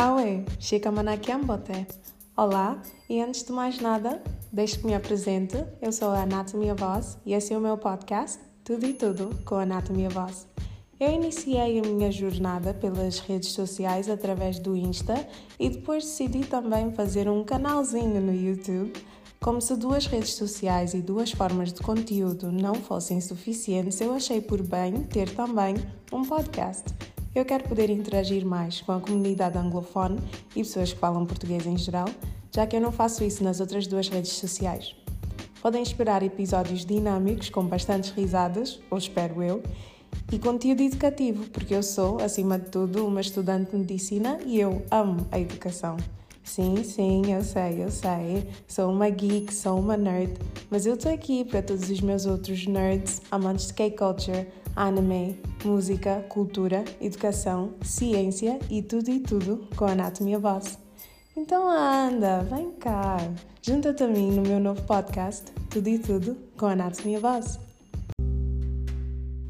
Haue, Chica Manakiambote. Olá, e antes de mais nada, deixe que me apresente. Eu sou a Anatomia Voz e esse é o meu podcast, Tudo e Tudo com a Anatomia Voz. Eu iniciei a minha jornada pelas redes sociais através do Insta e depois decidi também fazer um canalzinho no YouTube. Como se duas redes sociais e duas formas de conteúdo não fossem suficientes, eu achei por bem ter também um podcast. Eu quero poder interagir mais com a comunidade anglofone e pessoas que falam português em geral, já que eu não faço isso nas outras duas redes sociais. Podem esperar episódios dinâmicos com bastantes risadas, ou espero eu, e conteúdo educativo, porque eu sou, acima de tudo, uma estudante de medicina e eu amo a educação. Sim, sim, eu sei, eu sei. Sou uma geek, sou uma nerd, mas eu estou aqui para todos os meus outros nerds, amantes de K-culture, anime, música, cultura, educação, ciência e tudo e tudo com a Anatomia Voz. Então anda, vem cá, junta-te a mim no meu novo podcast, Tudo e Tudo com a Anatomia Voz.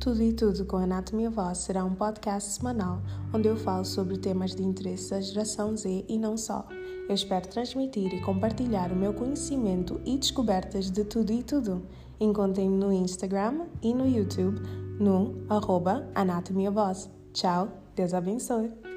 Tudo e Tudo com Anatomia Voz será um podcast semanal onde eu falo sobre temas de interesse da geração Z e não só. Eu espero transmitir e compartilhar o meu conhecimento e descobertas de tudo e tudo. Encontrem-me no Instagram e no YouTube no arroba Anatomia Voz. Tchau, Deus abençoe!